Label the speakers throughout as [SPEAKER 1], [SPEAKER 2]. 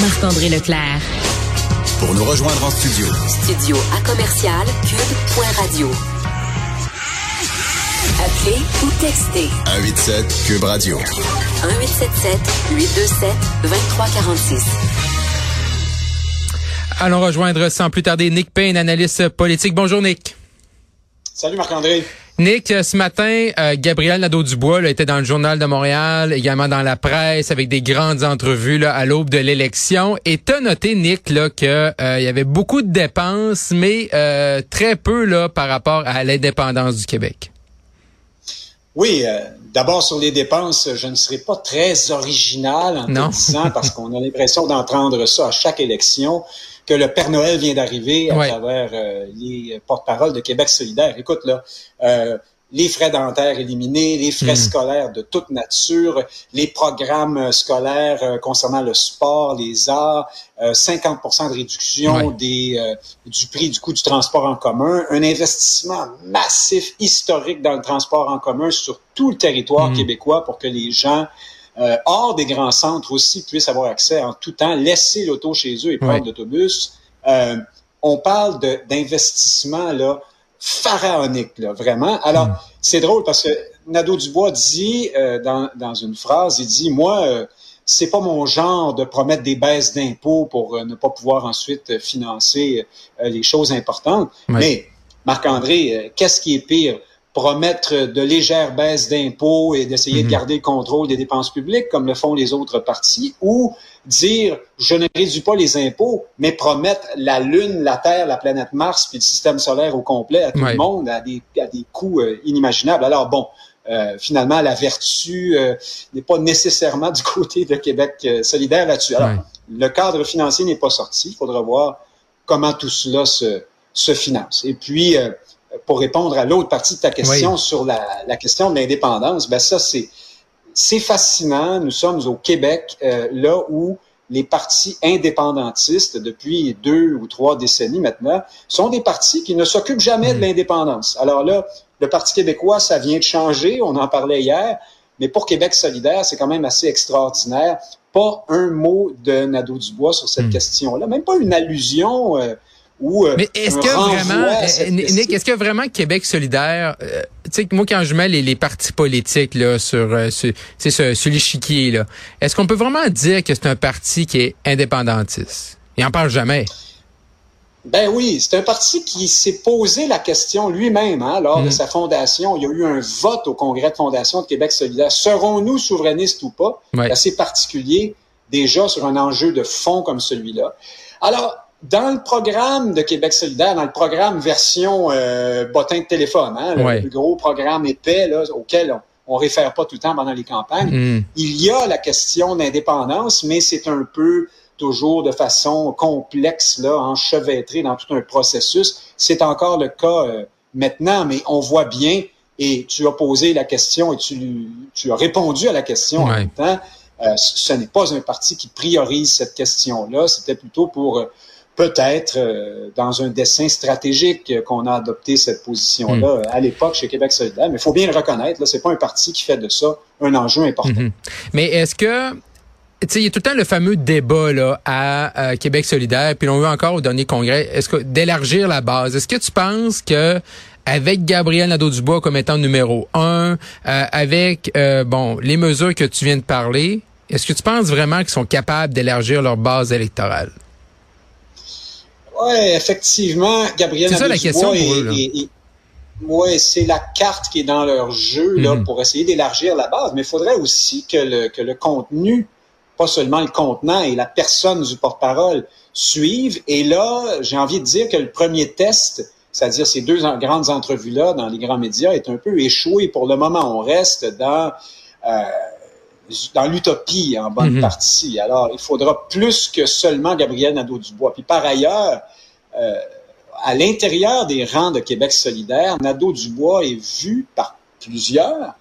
[SPEAKER 1] Marc-André Leclerc.
[SPEAKER 2] Pour nous rejoindre en studio.
[SPEAKER 1] Studio à commercial cube.radio. Appelez ou textez.
[SPEAKER 2] 187 Cube Radio.
[SPEAKER 1] 1877 827 2346.
[SPEAKER 3] Allons rejoindre sans plus tarder Nick Payne, analyste politique. Bonjour Nick.
[SPEAKER 4] Salut Marc-André.
[SPEAKER 3] Nick, ce matin, euh, Gabriel Nadeau-Dubois était dans le Journal de Montréal, également dans la presse, avec des grandes entrevues là, à l'aube de l'élection. Et t'as noté, Nick, là, que euh, il y avait beaucoup de dépenses, mais euh, très peu là par rapport à l'indépendance du Québec.
[SPEAKER 4] Oui, d'abord sur les dépenses, je ne serai pas très original en te disant, parce qu'on a l'impression d'entendre ça à chaque élection, que le Père Noël vient d'arriver à travers euh, les porte-paroles de Québec solidaire. Écoute, là, euh, les frais dentaires éliminés, les frais hmm. scolaires de toute nature, les programmes scolaires euh, concernant le sport, les arts, 50% de réduction des, du prix du coût du transport en commun, un investissement massif, historique dans le transport en commun sur tout le territoire hmm. québécois pour que les gens euh, hors des grands centres aussi puissent avoir accès en tout temps, laisser l'auto chez eux et prendre l'autobus. Euh, on parle d'investissement là pharaonique, là, vraiment. Alors, mm. c'est drôle parce que Nadeau Dubois dit euh, dans, dans une phrase, il dit, moi, euh, c'est pas mon genre de promettre des baisses d'impôts pour ne pas pouvoir ensuite financer les choses importantes. Mais, Marc-André, qu'est-ce qui est pire? promettre de légères baisses d'impôts et d'essayer de mhm. garder le contrôle des dépenses publiques comme le font les autres partis, ou dire je ne réduis pas les impôts, mais promettre la Lune, la Terre, la planète Mars, puis le système solaire au complet à tout le monde à des, à des coûts euh, inimaginables. Alors bon, euh, finalement, la vertu euh, n'est pas nécessairement du côté de Québec solidaire là-dessus. Alors, le cadre financier n'est pas sorti. Il faudra voir comment tout cela se, se finance. Et puis, pour répondre à l'autre partie de ta question sur la, la, question de l'indépendance, ben ça, c'est, c'est fascinant. Nous sommes au Québec, euh, là où les partis indépendantistes, depuis deux ou trois décennies maintenant, sont des partis qui ne s'occupent jamais de hmm. l'indépendance. Alors là, le Parti québécois, ça vient de changer, on en parlait hier, mais pour Québec solidaire, c'est quand même assez extraordinaire. Pas un mot de Nadeau-Dubois sur cette hmm. question-là, même pas une allusion. Euh, euh,
[SPEAKER 3] Mais est-ce que vraiment, Nick, est-ce que vraiment Québec solidaire, euh, sais, moi quand je mets les, partis politiques là sur, euh, sur, sur l'échiquier là, est-ce qu'on peut vraiment dire que c'est un parti qui est indépendantiste? Il en parle jamais.
[SPEAKER 4] Ben oui, c'est un parti qui s'est posé la question lui-même hein, lors de mm. sa fondation. Il y a eu un vote au congrès de fondation de Québec solidaire. Serons-nous souverainistes ou pas? C'est assez particulier déjà sur un enjeu de fond comme celui-là. Alors, dans le programme de Québec solidaire, dans le programme version euh, bottin de téléphone, hein, le, gros programme épais là, auquel on, ne réfère pas tout le temps pendant les campagnes, mm. il y a la question d'indépendance, mais c'est un peu toujours de façon complexe, là, enchevêtré dans tout un processus. C'est encore le cas euh, maintenant, mais on voit bien, et tu as posé la question et tu, tu as répondu à la question en même temps, euh, ce n'est pas un parti qui priorise cette question-là, c'était plutôt pour peut-être euh, dans un dessin stratégique qu'on a adopté cette position-là hmm. à l'époque chez Québec solidaire. Mais il faut bien le reconnaître, ce n'est pas un parti qui fait de ça un enjeu important. Hmm.
[SPEAKER 3] Mais est-ce que tu sais, il y a tout le temps le fameux débat là, à, Québec solidaire, puis on veut encore au dernier congrès, est-ce que d'élargir la base. Est-ce que tu penses que avec Gabriel Nadeau-Dubois comme étant numéro un, euh, avec euh, bon les mesures que tu viens de parler, est-ce que tu penses vraiment qu'ils sont capables d'élargir leur base électorale?
[SPEAKER 4] Oui, effectivement, Gabriel.
[SPEAKER 3] C'est ça la question pour eux,
[SPEAKER 4] oui, c'est la carte qui est dans leur jeu là, mhm. pour essayer d'élargir la base. Mais il faudrait aussi que le, que le contenu, pas seulement le contenant et la personne du porte-parole suivent. Et là, j'ai envie de dire que le premier test, c'est-à-dire ces deux grandes entrevues-là dans les grands médias, est un peu échoué pour le moment. On reste dans euh, dans l'utopie en bonne mhm. partie. Alors, il faudra plus que seulement Gabriel Nadeau-Dubois. Puis par ailleurs, euh, à l'intérieur des rangs de Québec solidaire, Nadeau-Dubois est vu par plusieurs,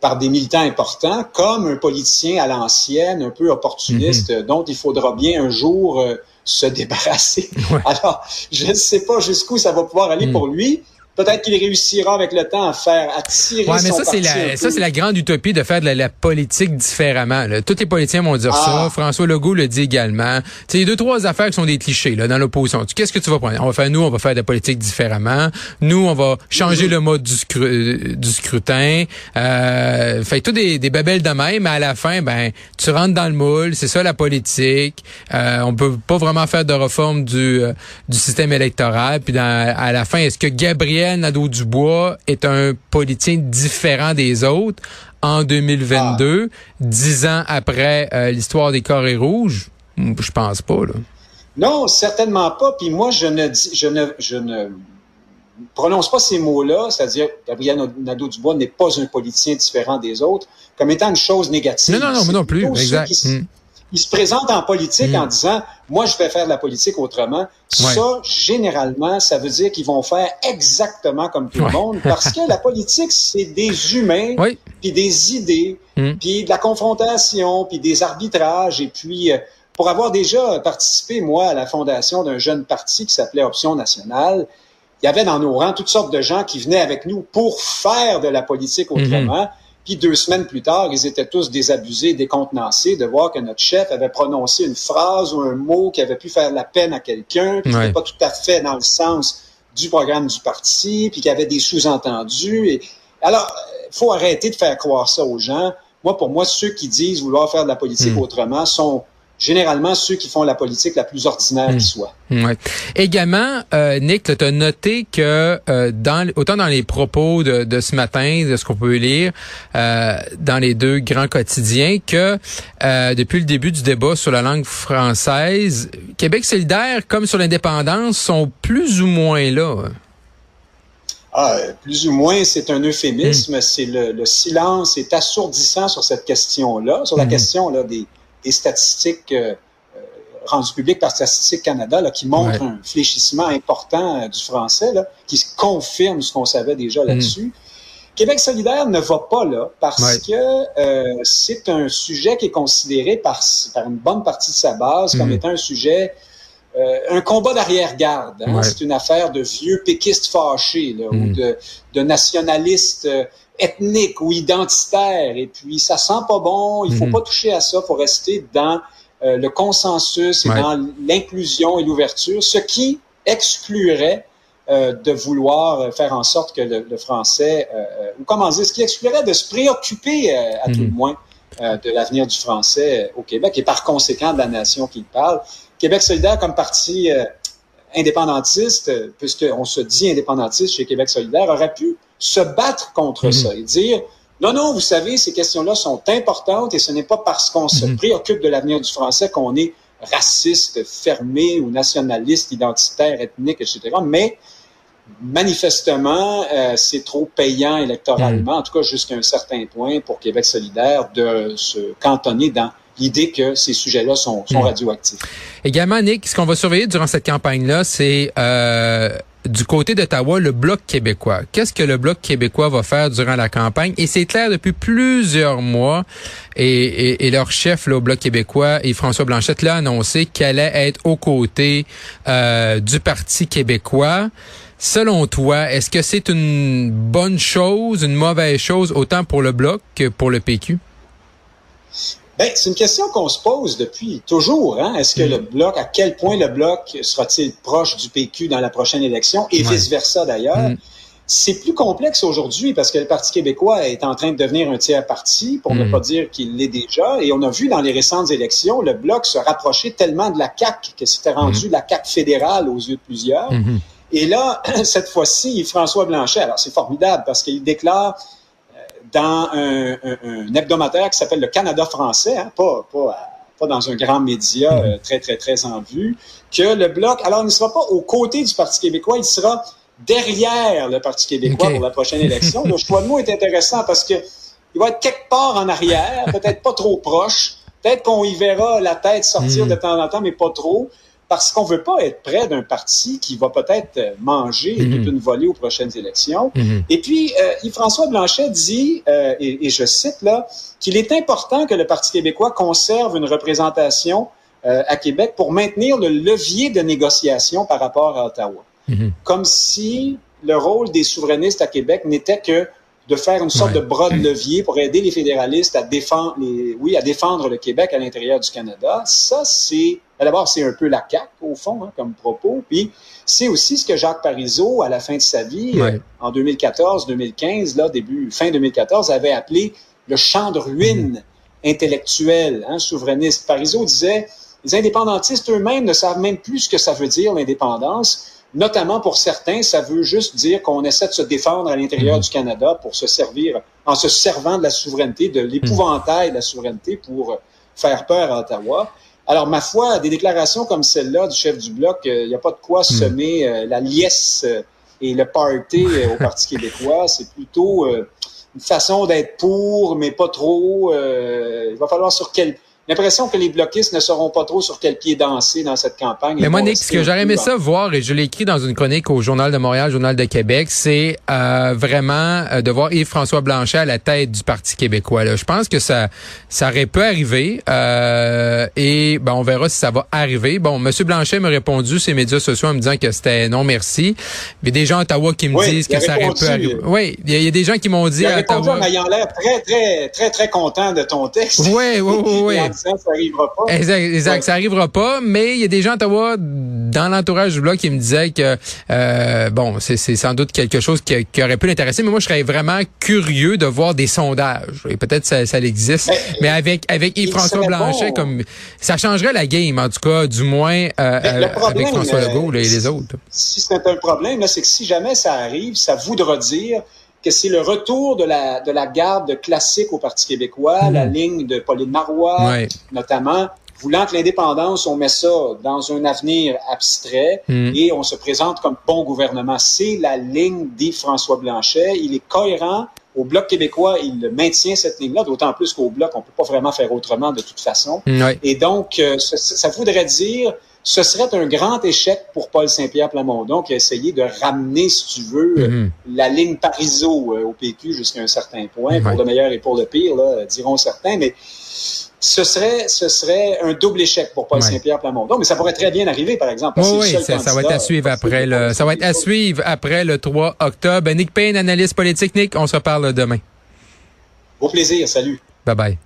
[SPEAKER 4] par des militants importants, comme un politicien à l'ancienne, un peu opportuniste, mhm. dont il faudra bien un jour euh, se débarrasser. Alors, je ne sais pas jusqu'où ça va pouvoir aller mhm. pour lui, Peut-être qu'il réussira avec le temps à faire attirer ouais, mais ça c'est
[SPEAKER 3] la ça c'est la grande utopie de faire de la, politique différemment. Là. Tous les politiciens vont dire ça. Ah. François Legault le dit également. Tu il y a deux trois affaires qui sont des clichés là dans l'opposition. Qu'est-ce que tu vas prendre? On va faire nous, on va faire de la politique différemment. Nous, on va changer le mode du, euh, du scrutin. Euh, fait tout des, des babelles de même, mais à la fin, ben tu rentres dans le moule. C'est ça la politique. Euh, on peut pas vraiment faire de réforme du euh, du système électoral. Puis dans, à la fin, est-ce que Gabriel Nadeau-Dubois est un politicien différent des autres en 2022, ah. dix ans après euh, l'histoire des Corées rouges? Je pense pas,
[SPEAKER 4] Non, certainement pas. Puis moi, je ne dis, je ne, je ne prononce pas ces mots-là, c'est-à-dire Gabriel Nadeau-Dubois n'est pas un politicien différent des autres, comme étant une chose négative.
[SPEAKER 3] Non, non, non, non plus. Exact
[SPEAKER 4] il se présente en politique mm. en disant moi je vais faire de la politique autrement. Ça généralement ça veut dire qu'ils vont faire exactement comme tout le monde parce que la politique c'est des humains puis des idées mm. puis de la confrontation puis des arbitrages et puis euh, pour avoir déjà participé moi à la fondation d'un jeune parti qui s'appelait Option nationale, il y avait dans nos rangs toutes sortes de gens qui venaient avec nous pour faire de la politique mm-hmm. autrement. Puis deux semaines plus tard, ils étaient tous désabusés, décontenancés de voir que notre chef avait prononcé une phrase ou un mot qui avait pu faire la peine à quelqu'un, puis n'était pas tout à fait dans le sens du programme du parti, puis qu'il y avait des sous-entendus. Et... Alors, il faut arrêter de faire croire ça aux gens. Moi, pour moi, ceux qui disent vouloir faire de la politique hmm. autrement sont généralement ceux qui font la politique la plus ordinaire qui hmm. soit.
[SPEAKER 3] Ouais. Également, euh, Nick, tu as noté que euh, dans autant dans les propos de, de ce matin, de ce qu'on peut lire euh, dans les deux grands quotidiens, que depuis le début du débat sur la langue française, Québec solidaire, comme sur l'indépendance, sont plus ou moins là.
[SPEAKER 4] Ah, plus ou moins, c'est un euphémisme. Hmm. C'est le, le, silence est assourdissant sur cette question-là, sur la hmm. question là des des statistiques euh, euh, rendues publiques par Statistique Canada là, qui montrent un fléchissement important euh, du français, là, qui confirme ce qu'on savait déjà mm. là-dessus. Québec solidaire ne va pas là parce que c'est un sujet qui est considéré par, par une bonne partie de sa base comme mm. étant un sujet, un combat d'arrière-garde. Hein. C'est une affaire de vieux péquistes fâchés là, ou mm. de, de nationalistes ethnique ou identitaire. Et puis, ça sent pas bon. Il faut mhm. pas toucher à ça. Il faut rester dans euh, le consensus et dans l'inclusion et l'ouverture, ce qui exclurait euh, de vouloir faire en sorte que le, français, euh, ou comment dire, ce qui exclurait de se préoccuper à tout le mhm. moins de l'avenir du français au Québec et par conséquent de la nation qui parle. Québec solidaire comme parti indépendantiste, puisqu'on se dit indépendantiste chez Québec solidaire, aurait pu se battre contre mhm. ça et dire non, non, vous savez, ces questions-là sont importantes et ce n'est pas parce qu'on se mhm. préoccupe de l'avenir du français qu'on est raciste, fermé ou nationaliste, identitaire, ethnique, etc. Mais manifestement, euh, c'est trop payant électoralement, mhm. en tout cas jusqu'à un certain point pour Québec solidaire, de se cantonner dans l'idée que ces sujets-là sont, radioactifs.
[SPEAKER 3] Également, Nick, ce qu'on va surveiller durant cette campagne-là, c'est euh, du côté d'Ottawa, le Bloc québécois. Qu'est-ce que le Bloc québécois va faire durant la campagne? Et c'est clair depuis plusieurs mois, et, leur chef là, au Bloc québécois, et François Blanchette, l'a annoncé qu'elle allait être aux côtés euh, du Parti québécois. Selon toi, est-ce que c'est une bonne chose, une mauvaise chose, autant pour le Bloc que pour le PQ?
[SPEAKER 4] Ben, c'est une question qu'on se pose depuis toujours. Hein? Est-ce que mm. le bloc, à quel point le bloc sera-t-il proche du PQ dans la prochaine élection et vice-versa d'ailleurs? Mm. C'est plus complexe aujourd'hui parce que le Parti québécois est en train de devenir un tiers parti, pour ne mm. pas dire qu'il l'est déjà. Et on a vu dans les récentes élections le bloc se rapprocher tellement de la CAQ que c'était rendu la CAQ fédérale aux yeux de plusieurs. Mm-hmm. Et là, cette fois-ci, François Blanchet, alors c'est formidable parce qu'il déclare dans un, hebdomadaire qui s'appelle le Canada français, hein, pas, pas, pas, dans un grand média mm-hmm. euh, très, très, très en vue, que le Bloc, alors il ne sera pas aux côtés du Parti québécois, il sera derrière le Parti québécois pour la prochaine élection. Le choix de mot est intéressant parce que il va être quelque part en arrière, peut-être pas trop proche, peut-être qu'on y verra la tête sortir mm. de temps en temps, mais pas trop parce qu'on veut pas être près d'un parti qui va peut-être manger toute mhm. une volée aux prochaines élections. Mhm. Et puis, euh, François Blanchet dit, euh, et, je cite là, qu'il est important que le Parti québécois conserve une représentation euh, à Québec pour maintenir le levier de négociation par rapport à Ottawa. Mhm. Comme si le rôle des souverainistes à Québec n'était que de faire une sorte de bras de levier pour aider les fédéralistes à défendre, les, oui, à défendre le Québec à l'intérieur du Canada. Ça, c'est d'abord c'est un peu la CAQ au fond hein, comme propos, puis c'est aussi ce que Jacques Parizeau à la fin de sa vie euh, en 2014-2015, là début fin 2014, avait appelé le champ de ruines intellectuel, hein, souverainiste. Parizeau disait les indépendantistes eux-mêmes ne savent même plus ce que ça veut dire l'indépendance. Notamment pour certains, ça veut juste dire qu'on essaie de se défendre à l'intérieur mhm. du Canada pour se servir, en se servant de la souveraineté, de l'épouvantail de la souveraineté pour faire peur à Ottawa. Alors, ma foi, des déclarations comme celle-là du chef du Bloc, il euh, n'y a pas de quoi mhm. semer euh, la liesse euh, et le party au Parti québécois. C'est plutôt une façon d'être pour, mais pas trop. il va falloir sur quel l'impression que les bloquistes ne sauront pas trop sur quel pied danser dans cette campagne.
[SPEAKER 3] Mais Monique, ce que j'aurais aimé ça voir, et je l'ai écrit dans une chronique au Journal de Montréal, Journal de Québec, c'est euh, vraiment euh, de voir Yves-François Blanchet à la tête du Parti québécois. Là. Je pense que ça, ça aurait pu arriver euh, et ben, on verra si ça va arriver. Bon, M. Blanchet m'a répondu ses médias sociaux en me disant que c'était non merci. Il y a des gens à Ottawa qui me disent que ça aurait pu arriver. Oui, il y, a des gens qui m'ont dit
[SPEAKER 4] à Ottawa... Il a l'air très, très, très, très content de ton texte.
[SPEAKER 3] Oui, oui, oui. oui.
[SPEAKER 4] ça arrivera pas.
[SPEAKER 3] Exact, ça arrivera pas, mais il y a des gens à Ottawa dans l'entourage du bloc qui me disaient que euh, bon, c'est sans doute quelque chose qui, aurait pu l'intéresser, mais moi je serais vraiment curieux de voir des sondages. Et peut-être ça, ça existe, mais, avec avec Yves-François Blanchet, comme ça changerait la game en tout cas, du moins euh, euh avec François Legault et les autres.
[SPEAKER 4] Si c'est un problème, c'est que si jamais ça arrive, ça voudra dire que c'est le retour de la, de la garde classique au Parti québécois, la hmm. ligne de Pauline Marois, notamment, voulant que l'indépendance, on met ça dans un avenir abstrait hmm. et on se présente comme bon gouvernement. C'est la ligne dit François Blanchet. Il est cohérent. Au Bloc québécois, il maintient cette ligne-là, d'autant plus qu'au Bloc, on peut pas vraiment faire autrement de toute façon. Et donc, euh, ça voudrait dire ce serait un grand échec pour Paul Saint-Pierre Plamondon qui a essayé de ramener, si tu veux, mhm. la ligne Parizeau au PQ jusqu'à un certain point, pour le meilleur et pour le pire, là, diront certains, mais ce serait, ce serait un double échec pour Paul Saint-Pierre Plamondon, mais ça pourrait très bien arriver, par exemple.
[SPEAKER 3] oui, ça, va être à suivre après le, ça va être à suivre après le 3 octobre. Nick Payne, analyste politique. Nick, on se reparle demain.
[SPEAKER 4] Au plaisir, salut.
[SPEAKER 3] Bye bye.